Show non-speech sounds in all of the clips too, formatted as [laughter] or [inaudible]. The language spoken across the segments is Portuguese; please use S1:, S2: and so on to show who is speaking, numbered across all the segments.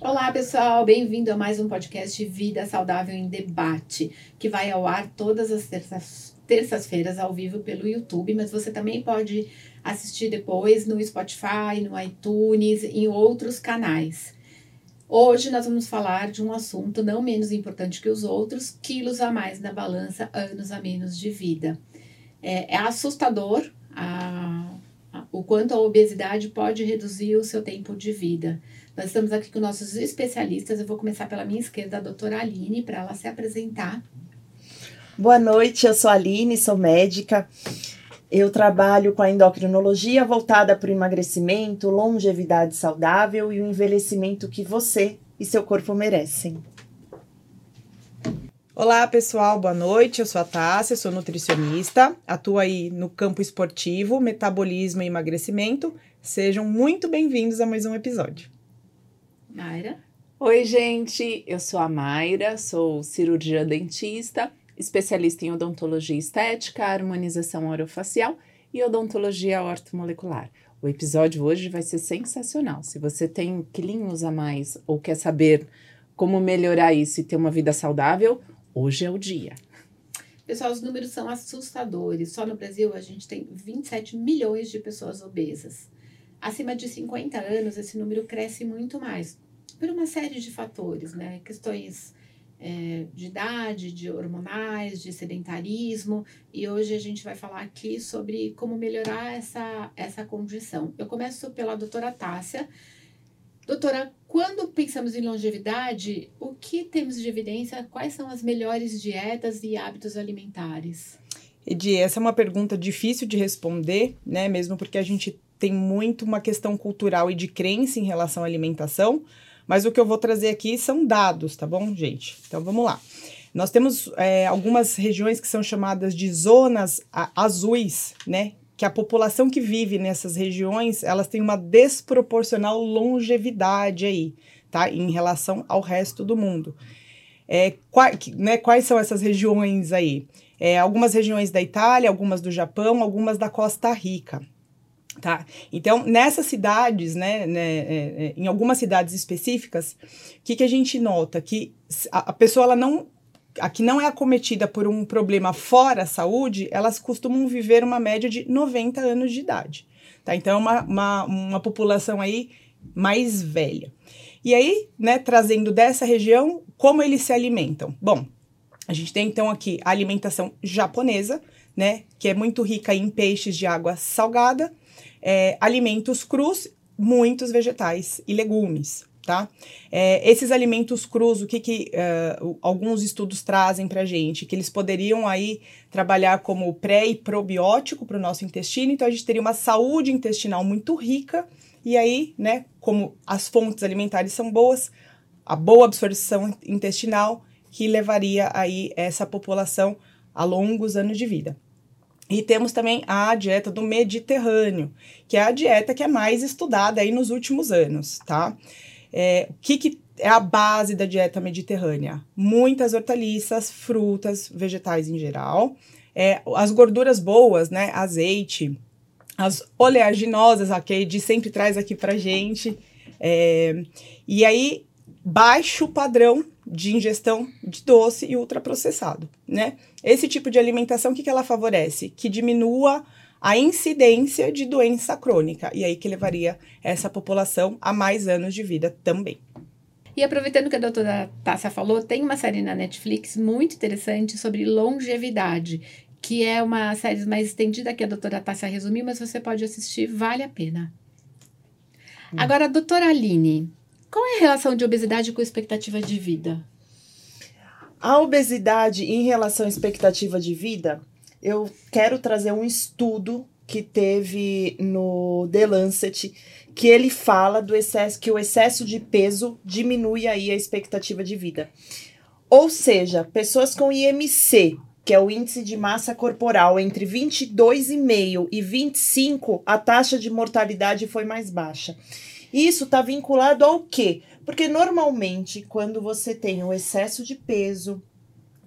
S1: Olá, pessoal, bem-vindo a mais um podcast Vida Saudável em Debate, que vai ao ar todas as terças, terças-feiras ao vivo pelo YouTube, mas você também pode assistir depois no Spotify, no iTunes, em outros canais. Hoje nós vamos falar de um assunto não menos importante que os outros: quilos a mais na balança, anos a menos de vida. É, é assustador a, a, o quanto a obesidade pode reduzir o seu tempo de vida. Nós estamos aqui com nossos especialistas. Eu vou começar pela minha esquerda, a doutora Aline, para ela se apresentar.
S2: Boa noite, eu sou a Aline, sou médica. Eu trabalho com a endocrinologia voltada para o emagrecimento, longevidade saudável e o envelhecimento que você e seu corpo merecem.
S3: Olá, pessoal, boa noite. Eu sou a Tássia, sou nutricionista, atuo aí no campo esportivo, metabolismo e emagrecimento. Sejam muito bem-vindos a mais um episódio.
S1: Mayra.
S4: Oi, gente. Eu sou a Mayra, sou cirurgiã dentista, especialista em odontologia estética, harmonização orofacial e odontologia ortomolecular. O episódio hoje vai ser sensacional. Se você tem quilinhos a mais ou quer saber como melhorar isso e ter uma vida saudável, hoje é o dia.
S1: Pessoal, os números são assustadores. Só no Brasil a gente tem 27 milhões de pessoas obesas. Acima de 50 anos, esse número cresce muito mais por uma série de fatores, né? Questões é, de idade, de hormonais, de sedentarismo, e hoje a gente vai falar aqui sobre como melhorar essa, essa condição. Eu começo pela doutora Tássia. Doutora, quando pensamos em longevidade, o que temos de evidência? Quais são as melhores dietas e hábitos alimentares?
S3: Edi, essa é uma pergunta difícil de responder, né? Mesmo porque a gente tem muito uma questão cultural e de crença em relação à alimentação. Mas o que eu vou trazer aqui são dados, tá bom, gente? Então vamos lá. Nós temos é, algumas regiões que são chamadas de zonas azuis, né? Que a população que vive nessas regiões, elas têm uma desproporcional longevidade aí, tá? Em relação ao resto do mundo. É, qua, né, quais são essas regiões aí? É, algumas regiões da Itália, algumas do Japão, algumas da Costa Rica. Tá? Então, nessas cidades, né, né é, é, em algumas cidades específicas, o que, que a gente nota? Que a, pessoa ela não a que não é acometida por um problema fora a saúde, elas costumam viver uma média de 90 anos de idade. Tá? Então, é uma, uma, uma população aí mais velha. E aí, né, trazendo dessa região, como eles se alimentam? Bom, a gente tem então aqui a alimentação japonesa, né, que é muito rica em peixes de água salgada, é, alimentos crus, muitos vegetais e legumes. Tá? É, esses alimentos crus, o que, que uh, alguns estudos trazem para gente? Que eles poderiam aí trabalhar como pré e probiótico para o nosso intestino, então a gente teria uma saúde intestinal muito rica, e aí, né, como as fontes alimentares são boas, a boa absorção intestinal que levaria aí essa população a longos anos de vida. E temos também a dieta do Mediterrâneo, que é a dieta que é mais estudada aí nos últimos anos, tá? É, o que, que é a base da dieta mediterrânea? Muitas hortaliças, frutas, vegetais em geral. É, as gorduras boas, né? Azeite, as oleaginosas, a Kade sempre traz aqui pra gente. É, e aí, baixo padrão de ingestão de doce e ultraprocessado, né? Esse tipo de alimentação, o que, que ela favorece? Que diminua a incidência de doença crônica, e aí que levaria essa população a mais anos de vida também.
S1: E aproveitando que a doutora Tássia falou, tem uma série na Netflix muito interessante sobre longevidade, que é uma série mais estendida que a doutora Tássia resumiu, mas você pode assistir, vale a pena. Hum. Agora, doutora Aline, qual é a relação de obesidade com expectativa de vida?
S2: A obesidade em relação à expectativa de vida, eu quero trazer um estudo que teve no The Lancet, que ele fala do excesso, que o excesso de peso diminui aí a expectativa de vida. Ou seja, pessoas com IMC, que é o índice de massa corporal, entre 22,5 e 25, a taxa de mortalidade foi mais baixa. Isso está vinculado ao quê? Porque normalmente, quando você tem o excesso de peso,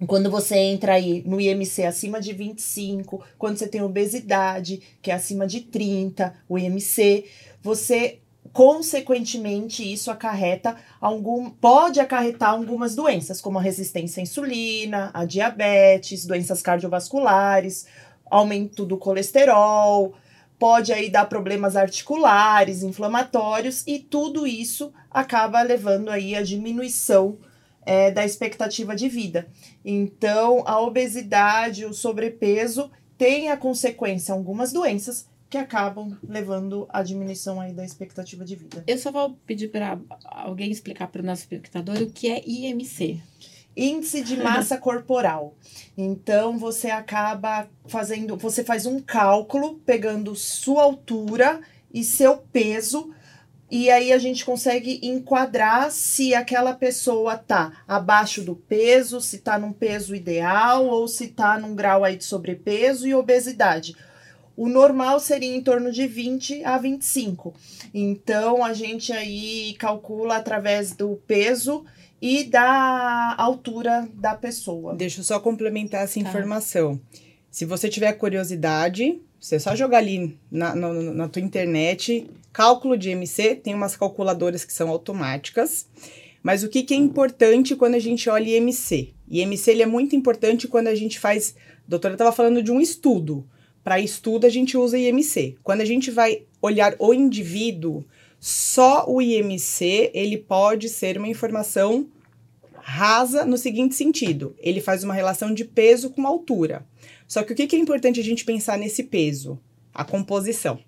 S2: quando você entra aí no IMC acima de 25, quando você tem obesidade, que é acima de 30, o IMC, você consequentemente, isso acarreta algum, pode acarretar algumas doenças, como a resistência à insulina, a diabetes, doenças cardiovasculares, aumento do colesterol, pode aí dar problemas articulares, inflamatórios, e tudo isso acaba levando aí a diminuição é, da expectativa de vida. Então, a obesidade, o sobrepeso tem a consequência algumas doenças que acabam levando à diminuição aí da expectativa de vida.
S1: Eu só vou pedir para alguém explicar para o nosso espectador o que é IMC.
S2: Índice de massa [laughs] corporal. Então você acaba fazendo, você faz um cálculo pegando sua altura e seu peso e aí a gente consegue enquadrar se aquela pessoa tá abaixo do peso, se tá num peso ideal ou se tá num grau aí de sobrepeso e obesidade. O normal seria em torno de 20 a 25. Então a gente aí calcula através do peso e da altura da pessoa.
S3: Deixa eu só complementar essa tá. informação. Se você tiver curiosidade, você só jogar ali na, na, na tua internet, cálculo de MC, tem umas calculadoras que são automáticas. Mas o que, que é importante quando a gente olha IMC? IMC ele é muito importante quando a gente faz. A doutora estava falando de um estudo. Para estudo, a gente usa IMC. Quando a gente vai olhar o indivíduo, só o IMC ele pode ser uma informação rasa no seguinte sentido: ele faz uma relação de peso com altura. Só que o que, é importante a gente pensar nesse peso? A composição,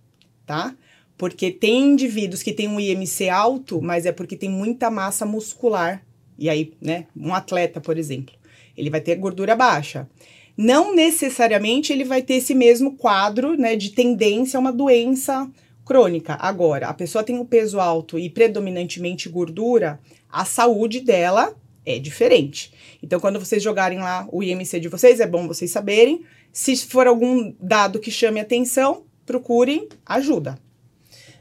S3: tá? Porque tem indivíduos que têm um IMC alto, mas é porque tem muita massa muscular. E aí, né, um atleta, por exemplo, ele vai ter gordura baixa. Não necessariamente ele vai ter esse mesmo quadro, né, de tendência a uma doença crônica. Agora, a pessoa tem um peso alto e predominantemente gordura, a saúde dela é diferente. Então, quando vocês jogarem lá o IMC de vocês, é bom vocês saberem. Se for algum dado que chame atenção, procurem ajuda.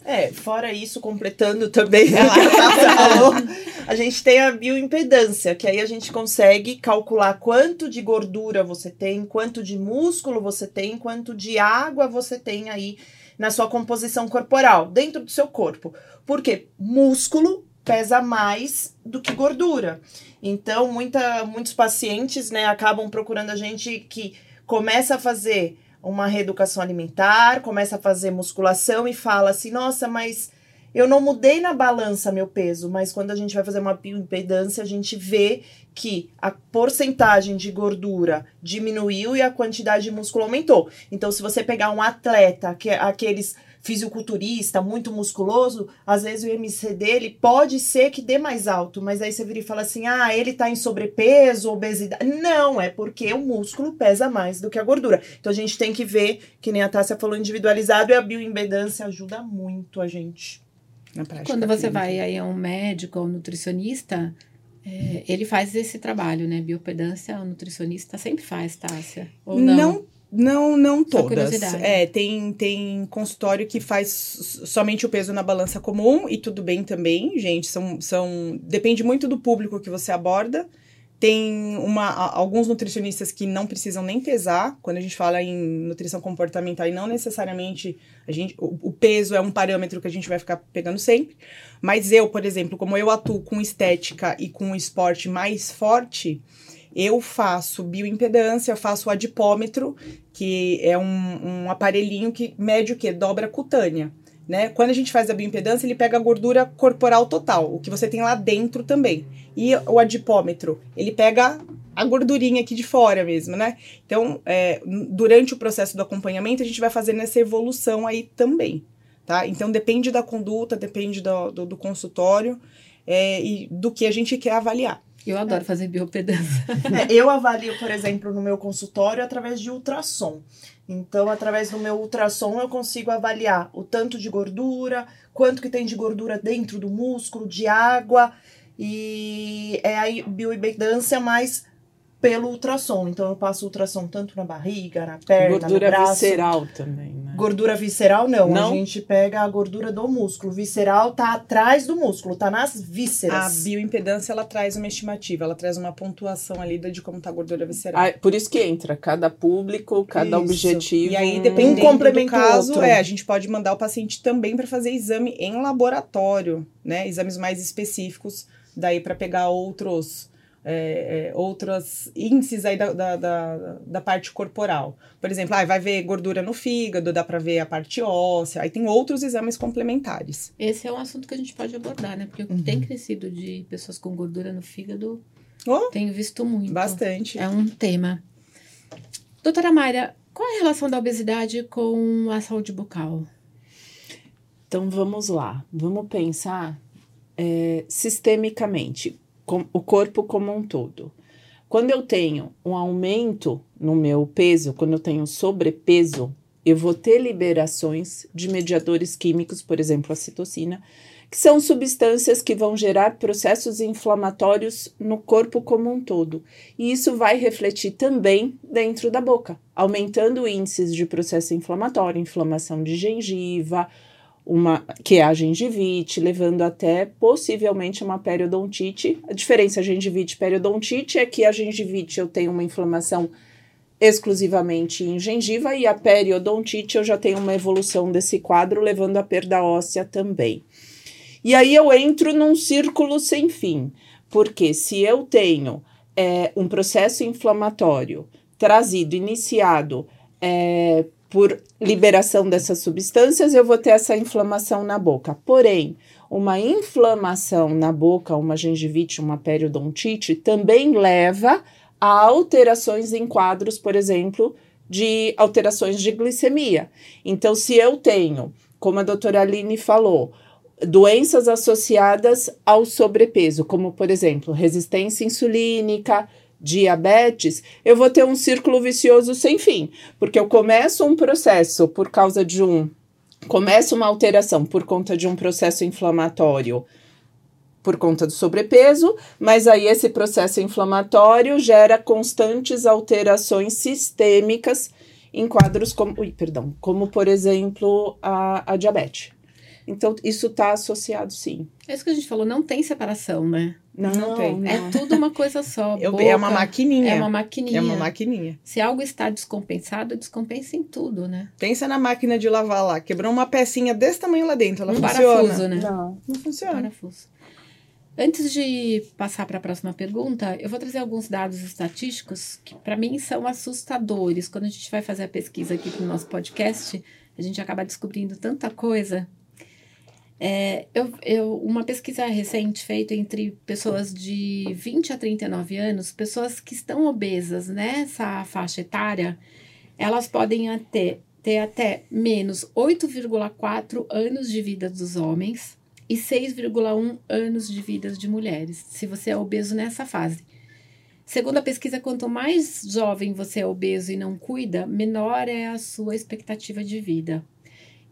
S2: É, fora isso, completando também a, a gente tem a bioimpedância, que aí a gente consegue calcular quanto de gordura você tem, quanto de músculo você tem, quanto de água você tem aí na sua composição corporal, dentro do seu corpo. Porque músculo pesa mais do que gordura. Então, muita, muitos pacientes né, acabam procurando a gente que começa a fazer uma reeducação alimentar, começa a fazer musculação e fala assim: nossa, mas eu não mudei na balança meu peso, mas quando a gente vai fazer uma bioimpedância, a gente vê que a porcentagem de gordura diminuiu e a quantidade de músculo aumentou. Então, se você pegar um atleta, que é aqueles fisiculturista, muito musculoso, às vezes o IMC dele pode ser que dê mais alto, mas aí você vira e fala assim: ah, ele tá em sobrepeso, obesidade. Não, é porque o músculo pesa mais do que a gordura. Então a gente tem que ver, que nem a Tássia falou, individualizado e a bioimpedância ajuda muito a gente.
S1: Na prática, Quando você clínica. vai aí a um médico ou nutricionista, é, ele faz esse trabalho, né? Biopedância, o nutricionista sempre faz, Tássia. Ou não?
S3: Não não, não todas. É, tem, tem consultório que faz somente o peso na balança comum e tudo bem também, gente. São, são depende muito do público que você aborda. Tem uma, alguns nutricionistas que não precisam nem pesar. Quando a gente fala em nutrição comportamental, e não necessariamente a gente, o, o peso é um parâmetro que a gente vai ficar pegando sempre. Mas eu, por exemplo, como eu atuo com estética e com esporte mais forte, eu faço bioimpedância, eu faço o adipômetro, que é um, um aparelhinho que mede o quê? Dobra cutânea. Né? Quando a gente faz a bioimpedância, ele pega a gordura corporal total, o que você tem lá dentro também. E o adipômetro, ele pega a gordurinha aqui de fora mesmo, né? Então, é, durante o processo do acompanhamento, a gente vai fazendo essa evolução aí também, tá? Então, depende da conduta, depende do, do, do consultório é, e do que a gente quer avaliar.
S1: Eu adoro é. fazer biopedância. [laughs]
S2: É, eu avalio, por exemplo, no meu consultório através de ultrassom. Então, através do meu ultrassom, eu consigo avaliar o tanto de gordura, quanto que tem de gordura dentro do músculo, de água. E é a bioimpedância mais pelo ultrassom. Então, eu passo ultrassom tanto na barriga, na perna,
S4: gordura
S2: no braço.
S4: visceral também, né?
S2: Gordura visceral, não.
S3: Não?
S2: A gente pega a gordura do músculo. Visceral tá atrás do músculo, tá nas
S3: A
S2: vísceras.
S3: bioimpedância, ela traz uma estimativa, ela traz uma pontuação ali de como tá a gordura visceral.
S4: Ah, por isso que entra cada público, cada
S2: Isso.
S3: E
S4: objetivo.
S3: aí,
S2: Um
S3: dependendo
S2: complementa
S3: do
S2: o
S3: caso,
S2: outro.
S3: é, a gente pode mandar o paciente também para fazer exame em laboratório, né? Exames mais específicos, daí para pegar outros, é, é, outros índices aí da, da, da, da parte corporal. Por exemplo, ah, vai ver gordura no fígado, dá para ver a parte óssea, aí tem outros exames complementares.
S1: Esse é um assunto que a gente pode abordar, né? Porque o que
S2: Uhum.
S1: tem crescido de pessoas com gordura no fígado,
S3: Oh,
S1: tenho visto muito.
S3: bastante.
S1: É um tema. Doutora Mayra, qual é a relação da obesidade com a saúde bucal?
S4: Então vamos lá, vamos pensar é, sistemicamente, o corpo como um todo. Quando eu tenho um aumento no meu peso, quando eu tenho sobrepeso, eu vou ter liberações de mediadores químicos, por exemplo, a citocina, que são substâncias que vão gerar processos inflamatórios no corpo como um todo. E isso vai refletir também dentro da boca, aumentando índices de processo inflamatório, inflamação de gengiva, uma que é a gengivite, levando até possivelmente uma periodontite. A diferença gengivite periodontite é que a gengivite eu tenho uma inflamação exclusivamente em gengiva e a periodontite eu já tenho uma evolução desse quadro levando à perda óssea também. E aí eu entro num círculo sem fim, porque se eu tenho é, um processo inflamatório trazido, iniciado é, por liberação dessas substâncias, eu vou ter essa inflamação na boca. Porém, uma inflamação na boca, uma gengivite, uma periodontite, também leva a alterações em quadros, por exemplo, de alterações de glicemia. Então, se eu tenho, como a doutora Aline falou, doenças associadas ao sobrepeso, como, por exemplo, resistência insulínica, diabetes, eu vou ter um círculo vicioso sem fim, porque eu começo um processo por causa de um. Começo uma alteração por conta de um processo inflamatório por conta do sobrepeso, mas aí esse processo inflamatório gera constantes alterações sistêmicas em quadros como, ui, perdão, como por exemplo a, a diabetes. Então, isso está associado sim.
S1: É isso que a gente falou, não tem separação, né?
S3: Não, não, tem.
S1: É tudo uma coisa só.
S3: Eu-
S1: boca,
S3: é uma maquininha.
S1: É uma maquininha.
S3: É uma maquininha.
S1: Se algo está descompensado, descompensa em tudo, né?
S3: Pensa na máquina de lavar lá. Quebrou uma pecinha desse tamanho lá dentro. Ela
S1: um
S3: funciona.
S1: parafuso, né?
S4: Não.
S3: Não funciona.
S1: Parafuso. Antes de passar para a próxima pergunta, eu vou trazer alguns dados estatísticos que, para mim, são assustadores. Quando a gente vai fazer a pesquisa aqui para o nosso podcast, a gente acaba descobrindo tanta coisa. É, eu, eu, uma pesquisa recente feita entre pessoas de 20 a 39 anos, pessoas que estão obesas nessa faixa etária, elas podem até, ter até menos 8,4 anos de vida dos homens e 6,1 anos de vida de mulheres, se você é obeso nessa fase. Segundo a pesquisa, quanto mais jovem você é obeso e não cuida, menor é a sua expectativa de vida.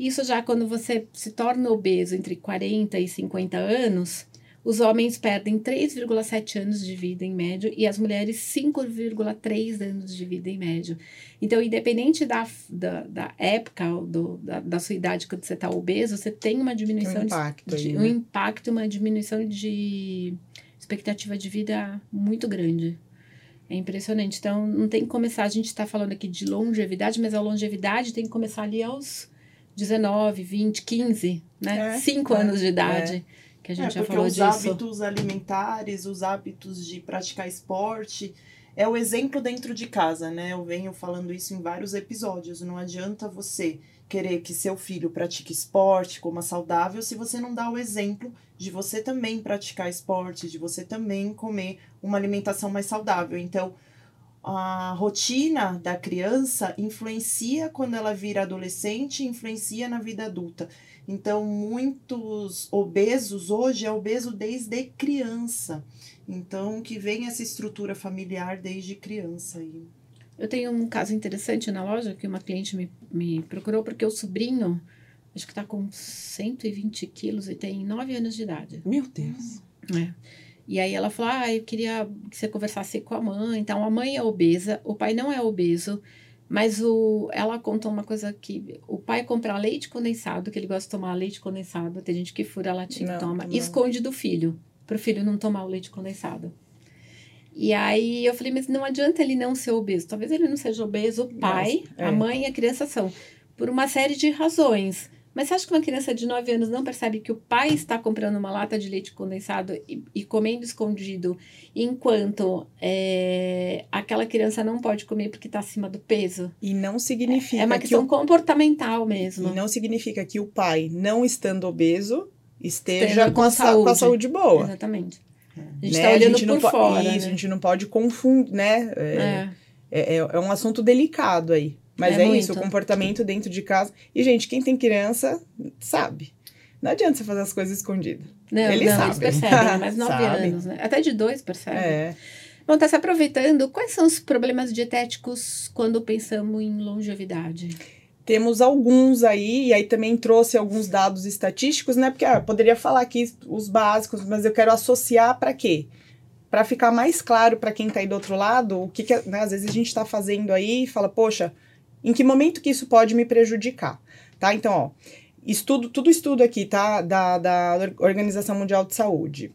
S1: Isso já quando você se torna obeso entre 40 e 50 anos, os homens perdem 3,7 anos de vida em médio e as mulheres 5,3 anos de vida em médio. Então, independente da, da, da época, do, da, da sua idade quando você está obeso, você tem uma diminuição
S3: um
S1: de-
S3: impacto
S1: de,
S3: aí,
S1: um
S3: né?
S1: impacto, uma diminuição de expectativa de vida muito grande. É impressionante. Então, não tem que começar. A gente está falando aqui de longevidade, mas a longevidade tem que começar ali aos 19, 20, 15, né?
S3: É,
S1: 5
S3: é,
S1: anos de idade. Que a gente
S2: é,
S1: já
S2: porque
S1: falou
S2: os
S1: disso.
S2: hábitos alimentares, os hábitos de praticar esporte, é o exemplo dentro de casa, né? Eu venho falando isso em vários episódios. Não adianta você querer que seu filho pratique esporte, coma saudável, se você não dá o exemplo de você também praticar esporte, de você também comer uma alimentação mais saudável. Então, a rotina da criança influencia quando ela vira adolescente, influencia na vida adulta. Então, muitos obesos hoje é obeso desde criança. Então, que vem essa estrutura familiar desde criança. E...
S1: Eu tenho um caso interessante na loja que uma cliente me, me procurou porque o sobrinho, acho que tá com 120 quilos e tem 9 anos de idade.
S4: Meu Deus.
S1: É. E aí ela falou: Ah, eu queria que você conversasse com a mãe. Então, a mãe é obesa, o pai não é obeso, Mas o, ela contou uma coisa que o pai compra leite condensado, que ele gosta de tomar leite condensado. Tem gente que fura a latinha e toma.
S3: não.
S1: Esconde do filho, pro filho não tomar o leite condensado. E aí eu falei, mas não adianta ele não ser obeso. Talvez ele não seja obeso, o pai,
S3: é.
S1: a mãe e a criança são. Por uma série de razões. Mas você acha que uma criança de 9 anos não percebe que o pai está comprando uma lata de leite condensado e, e comendo escondido, enquanto é, aquela criança não pode comer porque está acima do peso?
S3: E não significa
S1: É uma
S3: que
S1: questão
S3: o,
S1: comportamental mesmo.
S3: e não significa que o pai, não estando obeso, esteja com, a, sa- com a
S1: saúde.
S3: saúde boa.
S1: Exatamente. A gente
S3: né?
S1: está olhando
S3: gente não
S1: por
S3: po-
S1: fora.
S3: Isso, a
S1: né?
S3: gente não pode confundir, né? É,
S1: É.
S3: é, é, é um assunto delicado aí. Mas
S1: É
S3: é, isso, o comportamento dentro de casa. E, gente, quem tem criança sabe. Não adianta você fazer as coisas escondidas.
S1: Não,
S3: Eles
S1: não, eles
S3: sabem.
S1: percebem, mas [laughs] 9
S3: Sabem.
S1: anos, né? Até de dois percebem.
S3: É.
S1: Bom, tá se aproveitando. Quais são os problemas dietéticos quando pensamos em longevidade?
S3: Temos alguns aí, e aí também trouxe alguns dados estatísticos, né? Porque ah, eu poderia falar aqui os básicos, mas eu quero associar para quê? Para ficar mais claro para quem tá aí do outro lado, o que, que né, às vezes a gente está fazendo aí e fala, poxa, em que momento que isso pode me prejudicar? Tá? Então, ó, estudo, tudo estudo aqui, tá? Da, da Organização Mundial de Saúde.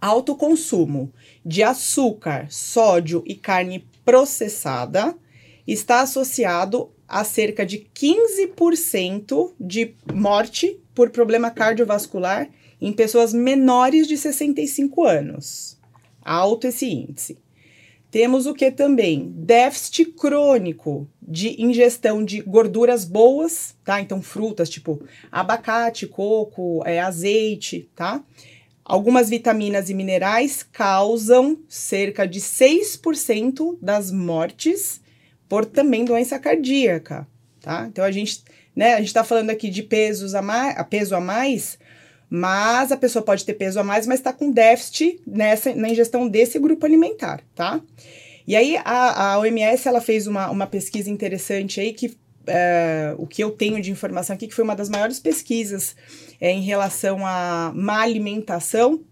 S3: Alto consumo de açúcar, sódio e carne processada está associado a cerca de 15% de morte por problema cardiovascular em pessoas menores de 65 anos. Alto esse índice. Temos o que também? Déficit crônico de ingestão de gorduras boas, tá? Então, frutas tipo abacate, coco, é, azeite, tá? Algumas vitaminas e minerais causam cerca de 6% das mortes por também doença cardíaca, tá? Então a gente, né, a gente tá falando aqui de pesos a mais, peso a mais, mas a pessoa pode ter peso a mais, mas está com déficit nessa na ingestão desse grupo alimentar, tá? E aí a, a OMS ela fez uma, uma pesquisa interessante aí que é, o que eu tenho de informação aqui, que foi uma das maiores pesquisas é, em relação à má alimentação.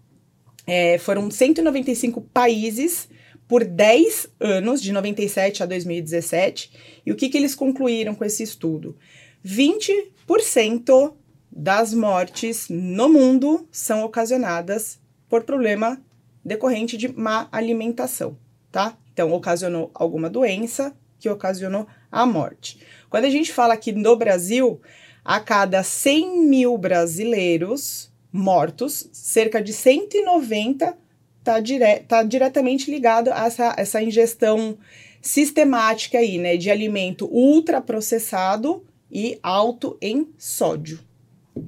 S3: É, foram 195 países por 10 anos, de 97 a 2017. E o que, que eles concluíram com esse estudo? 20% das mortes no mundo são ocasionadas por problema decorrente de má alimentação, tá? Então, ocasionou alguma doença que ocasionou a morte. Quando a gente fala aqui no Brasil, a cada 100 mil brasileiros mortos, cerca de 190 está dire tá diretamente ligado a essa, essa ingestão sistemática aí, né, de alimento ultraprocessado e alto em sódio.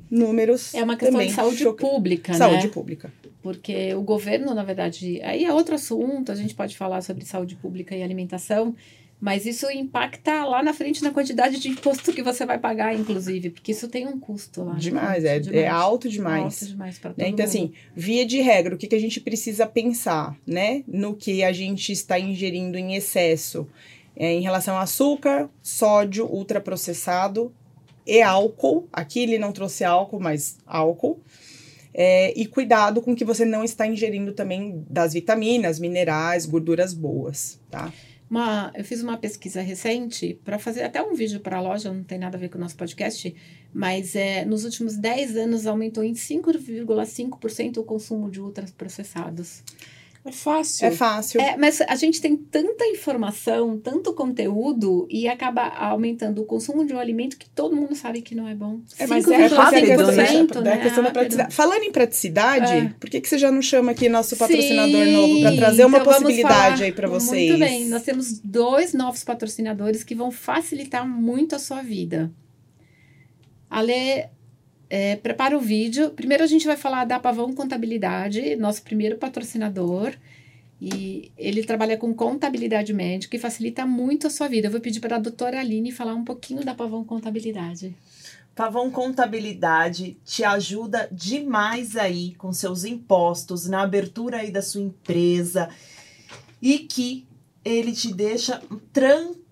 S3: Números
S1: É uma questão de saúde pública,
S3: Saúde
S1: né?
S3: pública.
S1: Porque o governo, na verdade, aí é outro assunto, a gente pode falar sobre saúde pública e alimentação, mas isso impacta lá na frente na quantidade de imposto que você vai pagar, inclusive, porque isso tem um custo lá. né?
S3: Demais, é, é alto demais.
S1: Alto demais para todo
S3: Né? Então,
S1: mundo.
S3: assim, via de regra, o que, que a gente precisa pensar, né? No que a gente está ingerindo em excesso é, em relação a açúcar, sódio ultraprocessado e álcool. Aqui ele não trouxe álcool, mas álcool. É, e cuidado com que você não está ingerindo também das vitaminas, minerais, gorduras boas, tá?
S1: Uma, eu fiz uma pesquisa recente para fazer até um vídeo para a loja, não tem nada a ver com o nosso podcast, mas é, nos últimos 10 anos aumentou em 5,5% o consumo de ultraprocessados.
S4: É fácil.
S3: É fácil.
S1: É, mas a gente tem tanta informação, tanto conteúdo e acaba aumentando o consumo de um alimento que todo mundo sabe que não é bom.
S4: É, mas é
S1: 5,5%,
S4: rápido, né?
S1: né?
S3: Questão da praticidade. Falando em praticidade,
S1: É.
S3: por que, que você já não chama aqui nosso patrocinador
S1: Sim,
S3: novo para trazer uma
S1: então
S3: possibilidade aí para vocês?
S1: Muito bem, nós temos dois novos patrocinadores que vão facilitar muito a sua vida. Ale, é, prepara o vídeo. Primeiro a gente vai falar da Pavão Contabilidade, nosso primeiro patrocinador. E ele trabalha com contabilidade médica e facilita muito a sua vida. Eu vou pedir para a doutora Aline falar um pouquinho da Pavão Contabilidade.
S2: Pavão Contabilidade te ajuda demais aí com seus impostos, na abertura aí da sua empresa e que ele te deixa tranquilo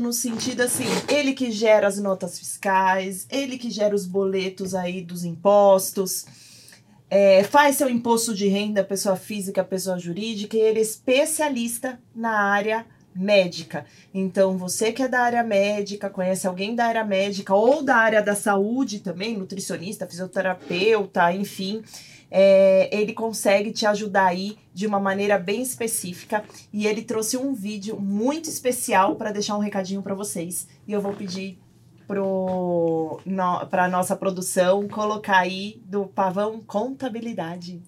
S2: no sentido assim, ele que gera as notas fiscais, ele que gera os boletos aí dos impostos, é, faz seu imposto de renda, pessoa física, pessoa jurídica, e ele é especialista na área médica. Então, você que é da área médica, conhece alguém da área médica ou da área da saúde também, nutricionista, fisioterapeuta, enfim, é, ele consegue te ajudar aí de uma maneira bem específica. E ele trouxe um vídeo muito especial para deixar um recadinho para vocês. E eu vou pedir para a nossa produção colocar aí do Pavão Contabilidade.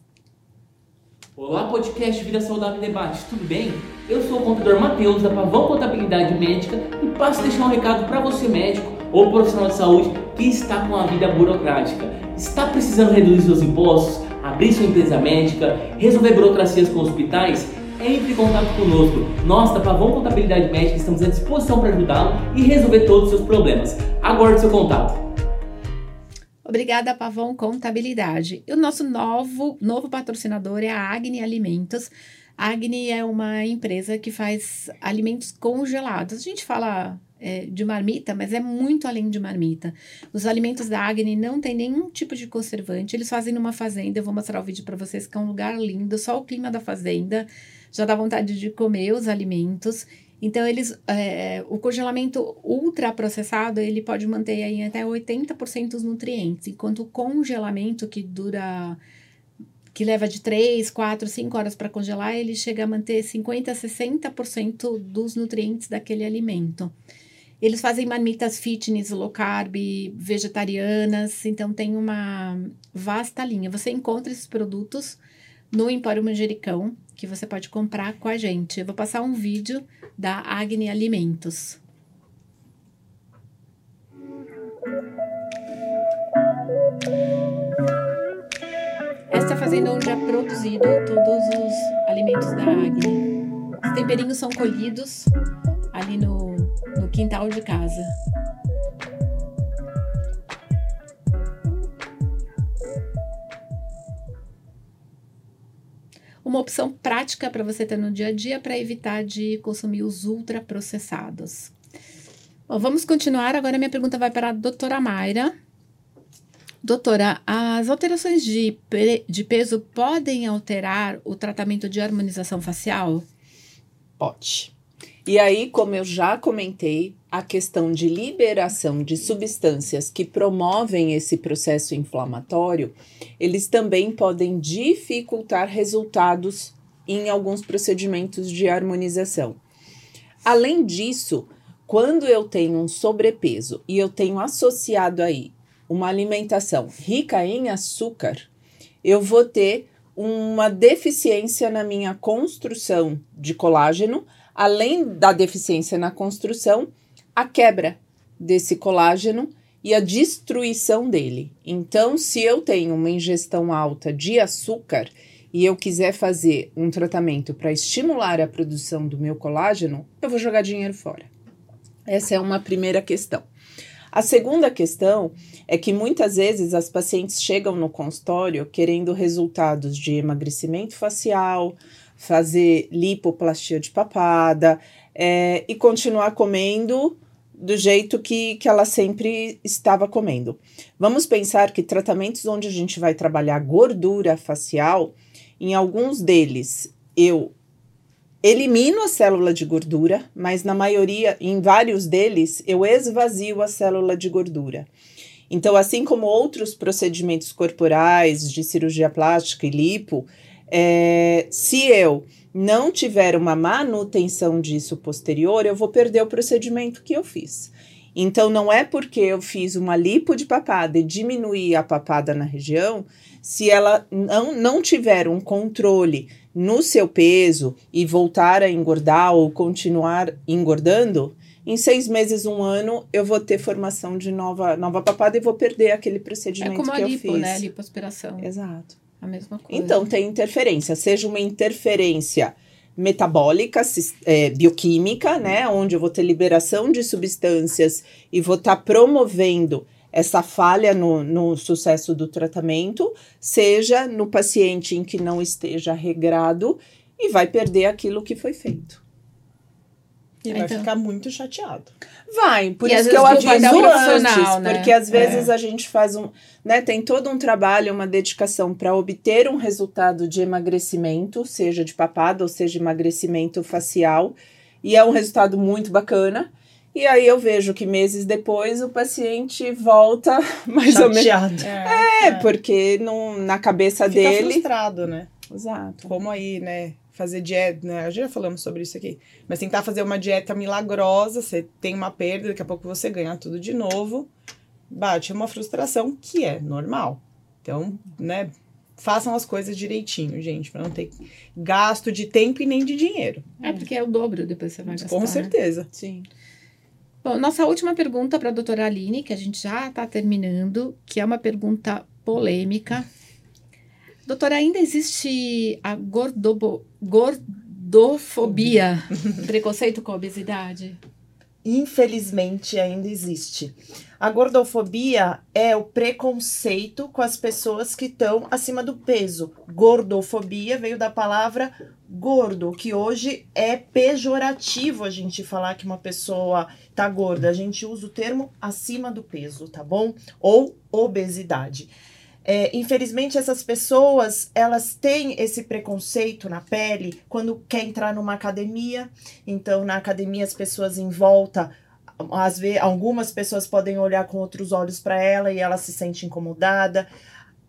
S5: Olá, podcast Vida Saudável Debate, tudo bem? Eu sou o contador Matheus da Pavão Contabilidade Médica e passo a deixar um recado para você médico ou profissional de saúde que está com a vida burocrática. Está precisando reduzir seus impostos, abrir sua empresa médica, resolver burocracias com hospitais? Entre em contato conosco. Nós da Pavão Contabilidade Médica estamos à disposição para ajudá-lo e resolver todos os seus problemas. Aguarde seu contato.
S1: Obrigada, Pavão Contabilidade. E o nosso novo, novo patrocinador é a Agni Alimentos. A Agni é uma empresa que faz alimentos congelados. A gente fala é, de marmita, mas é muito além de marmita. Os alimentos da Agni não tem nenhum tipo de conservante. Eles fazem numa fazenda. Eu vou mostrar o vídeo para vocês, que é um lugar lindo. Só o clima da fazenda já dá vontade de comer os alimentos. Então, eles, é, o congelamento ultraprocessado, ele pode manter aí até 80% dos nutrientes, enquanto o congelamento, que dura, que leva de 3, 4, 5 horas para congelar, ele chega a manter 50% a 60% dos nutrientes daquele alimento. Eles fazem marmitas fitness, low carb, vegetarianas, então tem uma vasta linha. Você encontra esses produtos no Empório Manjericão, que você pode comprar com a gente. Eu vou passar um vídeo da Agni Alimentos. Esta fazenda onde é produzido todos os alimentos da Agni. Os temperinhos são colhidos ali no, no quintal de casa. uma opção prática para você ter no dia a dia para evitar de consumir os ultraprocessados. Bom, vamos continuar. Agora minha pergunta vai para a doutora Mayra. Doutora, as alterações de, de peso podem alterar o tratamento de harmonização facial?
S4: Pode. E aí, como eu já comentei, a questão de liberação de substâncias que promovem esse processo inflamatório, eles também podem dificultar resultados em alguns procedimentos de harmonização. Além disso, quando eu tenho um sobrepeso e eu tenho associado aí uma alimentação rica em açúcar, eu vou ter uma deficiência na minha construção de colágeno, além da deficiência na construção, a quebra desse colágeno e a destruição dele. Então, se eu tenho uma ingestão alta de açúcar e eu quiser fazer um tratamento para estimular a produção do meu colágeno, eu vou jogar dinheiro fora. Essa é uma primeira questão. A segunda questão é que muitas vezes as pacientes chegam no consultório querendo resultados de emagrecimento facial, fazer lipoplastia de papada é, e continuar comendo do jeito que, que ela sempre estava comendo. Vamos pensar que tratamentos onde a gente vai trabalhar gordura facial, em alguns deles eu elimino a célula de gordura, mas na maioria, em vários deles, eu esvazio a célula de gordura. Então, assim como outros procedimentos corporais de cirurgia plástica e lipo, é, se eu não tiver uma manutenção disso posterior, eu vou perder o procedimento que eu fiz. Então, não é porque eu fiz uma lipo de papada e diminuí a papada na região, se ela não, não tiver um controle no seu peso e voltar a engordar ou continuar engordando, em seis meses, um ano, eu vou ter formação de nova, nova papada e vou perder aquele procedimento é
S1: como
S4: que
S1: a lipo,
S4: eu fiz.
S1: né? Lipoaspiração.
S4: Exato.
S1: A mesma coisa.
S4: Então, tem interferência, seja uma interferência metabólica, é, bioquímica, né, onde eu vou ter liberação de substâncias e vou estar tá promovendo essa falha no, no sucesso do tratamento, seja no paciente em que não esteja regrado e vai perder aquilo que foi feito.
S3: E vai então. ficar muito chateado.
S4: Vai, por e isso que eu aviso antes, né? porque às vezes é. a gente faz um, né, tem todo um trabalho, uma dedicação para obter um resultado de emagrecimento, seja de papada ou seja emagrecimento facial, E é um resultado muito bacana. E aí eu vejo que meses depois o paciente volta [laughs] mais ou menos.
S2: Chateado.
S4: É, porque não, na cabeça
S3: Fica
S4: dele.
S3: frustrado, né?
S4: Exato.
S3: Como aí, né? Fazer dieta, né? Já falamos sobre isso aqui. Mas tentar fazer uma dieta milagrosa, você tem uma perda, daqui a pouco você ganha tudo de novo. Bate uma frustração que é normal. Então, né? Façam as coisas direitinho, gente, para não ter gasto de tempo e nem de dinheiro.
S1: É porque é o dobro depois você vai gastar.
S3: Com
S1: né?
S3: certeza.
S4: Sim.
S1: Bom, nossa última pergunta para a doutora Aline, que a gente já está terminando, que é uma pergunta polêmica. Doutora, ainda existe a gordobo, gordofobia, preconceito com a obesidade?
S2: Infelizmente ainda existe. A gordofobia é o preconceito com as pessoas que estão acima do peso. Gordofobia veio da palavra gordo, que hoje é pejorativo a gente falar que uma pessoa tá gorda. A gente usa o termo acima do peso, tá bom? Ou obesidade. É, infelizmente, essas pessoas, elas têm esse preconceito na pele quando quer entrar numa academia. Então, na academia, as pessoas em volta, às vezes, algumas pessoas podem olhar com outros olhos para ela e ela se sente incomodada.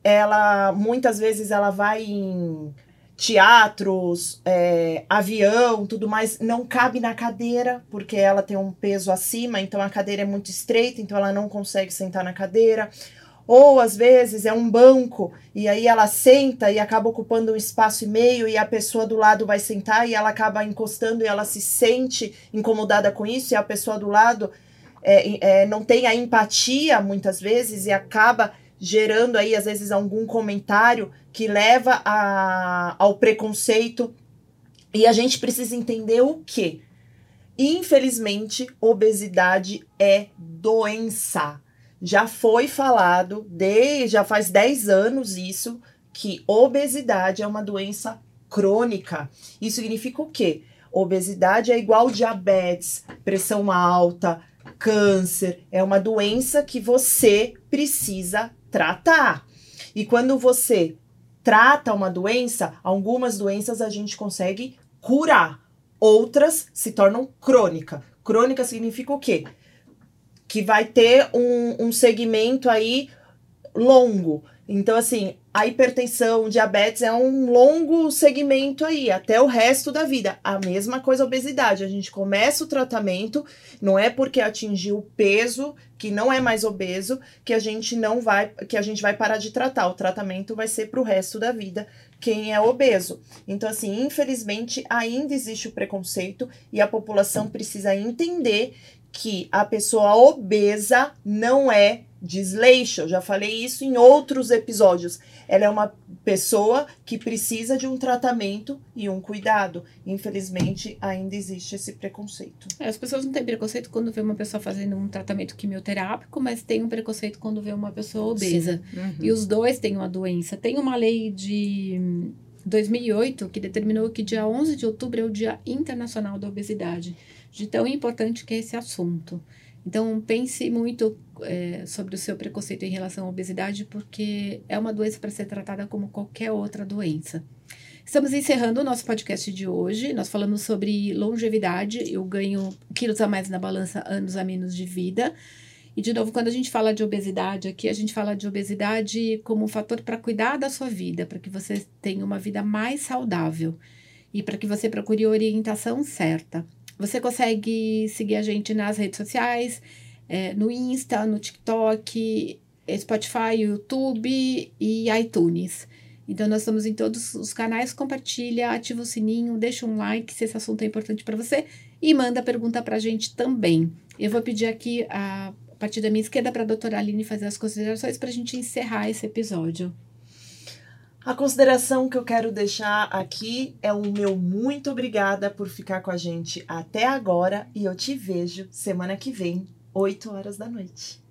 S2: Ela, muitas vezes, ela vai em teatros, é, avião, tudo mais, não cabe na cadeira, porque ela tem um peso acima, então a cadeira é muito estreita, então ela não consegue sentar na cadeira. Ou às vezes é um banco e aí ela senta e acaba ocupando um espaço e meio e a pessoa do lado vai sentar e ela acaba encostando e ela se sente incomodada com isso e a pessoa do lado é, é, não tem a empatia muitas vezes e acaba gerando aí às vezes algum comentário que leva a, ao preconceito e a gente precisa entender o que infelizmente obesidade é doença já foi falado, de, já faz 10 anos isso, que obesidade é uma doença crônica. Isso significa o quê? Obesidade é igual diabetes, pressão alta, câncer. É uma doença que você precisa tratar. E quando você trata uma doença, algumas doenças a gente consegue curar, outras se tornam crônica. Crônica significa o quê? que vai ter um, um segmento aí longo. Então, assim, a hipertensão, diabetes é um longo segmento aí, até o resto da vida. A mesma coisa a obesidade. A gente começa o tratamento, não é porque atingiu o peso, que não é mais obeso, que a gente não vai, que a gente vai parar de tratar. O tratamento vai ser para o resto da vida quem é obeso. Então, assim, infelizmente, ainda existe o preconceito e a população precisa entender que a pessoa obesa não é desleixo. Eu já falei isso em outros episódios. Ela é uma pessoa que precisa de um tratamento e um cuidado. Infelizmente, ainda existe esse preconceito.
S1: É, as pessoas não têm preconceito quando vê uma pessoa fazendo um tratamento quimioterápico, mas tem um preconceito quando vê uma pessoa obesa.
S3: Uhum.
S1: E os dois têm uma doença. Tem uma lei de 2008 que determinou que dia 11 de outubro é o Dia Internacional da Obesidade. De tão importante que é esse assunto. Então, pense muito é, sobre o seu preconceito em relação à obesidade, porque é uma doença para ser tratada como qualquer outra doença. Estamos encerrando o nosso podcast de hoje. Nós falamos sobre longevidade. Eu ganho quilos a mais na balança, anos a menos de vida. E, de novo, quando a gente fala de obesidade aqui, a gente fala de obesidade como um fator para cuidar da sua vida, para que você tenha uma vida mais saudável e para que você procure a orientação certa. Você consegue seguir a gente nas redes sociais, é, no Insta, no TikTok, Spotify, YouTube e iTunes. Então, nós estamos em todos os canais. Compartilha, ativa o sininho, deixa um like se esse assunto é importante para você e manda pergunta para a gente também. Eu vou pedir aqui, a, a partir da minha esquerda, para a doutora Aline fazer as considerações para a gente encerrar esse episódio.
S2: A consideração que eu quero deixar aqui é o meu muito obrigada por ficar com a gente até agora e eu te vejo semana que vem, 8 horas da noite.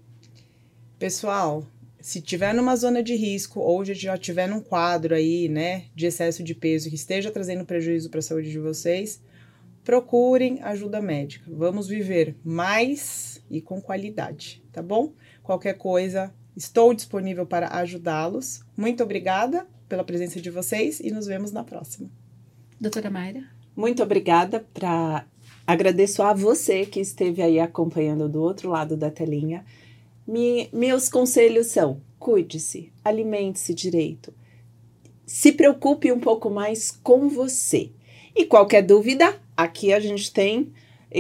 S3: Pessoal, se tiver numa zona de risco ou já tiver num quadro aí, né, de excesso de peso que esteja trazendo prejuízo para a saúde de vocês, procurem ajuda médica. Vamos viver mais e com qualidade, tá bom? Qualquer coisa, estou disponível para ajudá-los. Muito obrigada pela presença de vocês e nos vemos na próxima.
S1: Doutora Mayra?
S4: Muito obrigada pra, Agradeço a você que esteve aí acompanhando do outro lado da telinha. Me, meus conselhos são: cuide-se, alimente-se direito, se preocupe um pouco mais com você. E qualquer dúvida, aqui a gente tem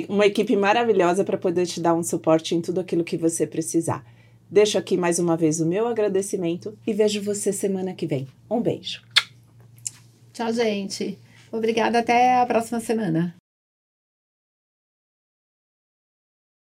S4: uma equipe maravilhosa para poder te dar um suporte em tudo aquilo que você precisar. Deixo aqui mais uma vez o meu agradecimento e vejo você semana que vem. Um beijo.
S1: Tchau, gente. Obrigada, até a próxima semana.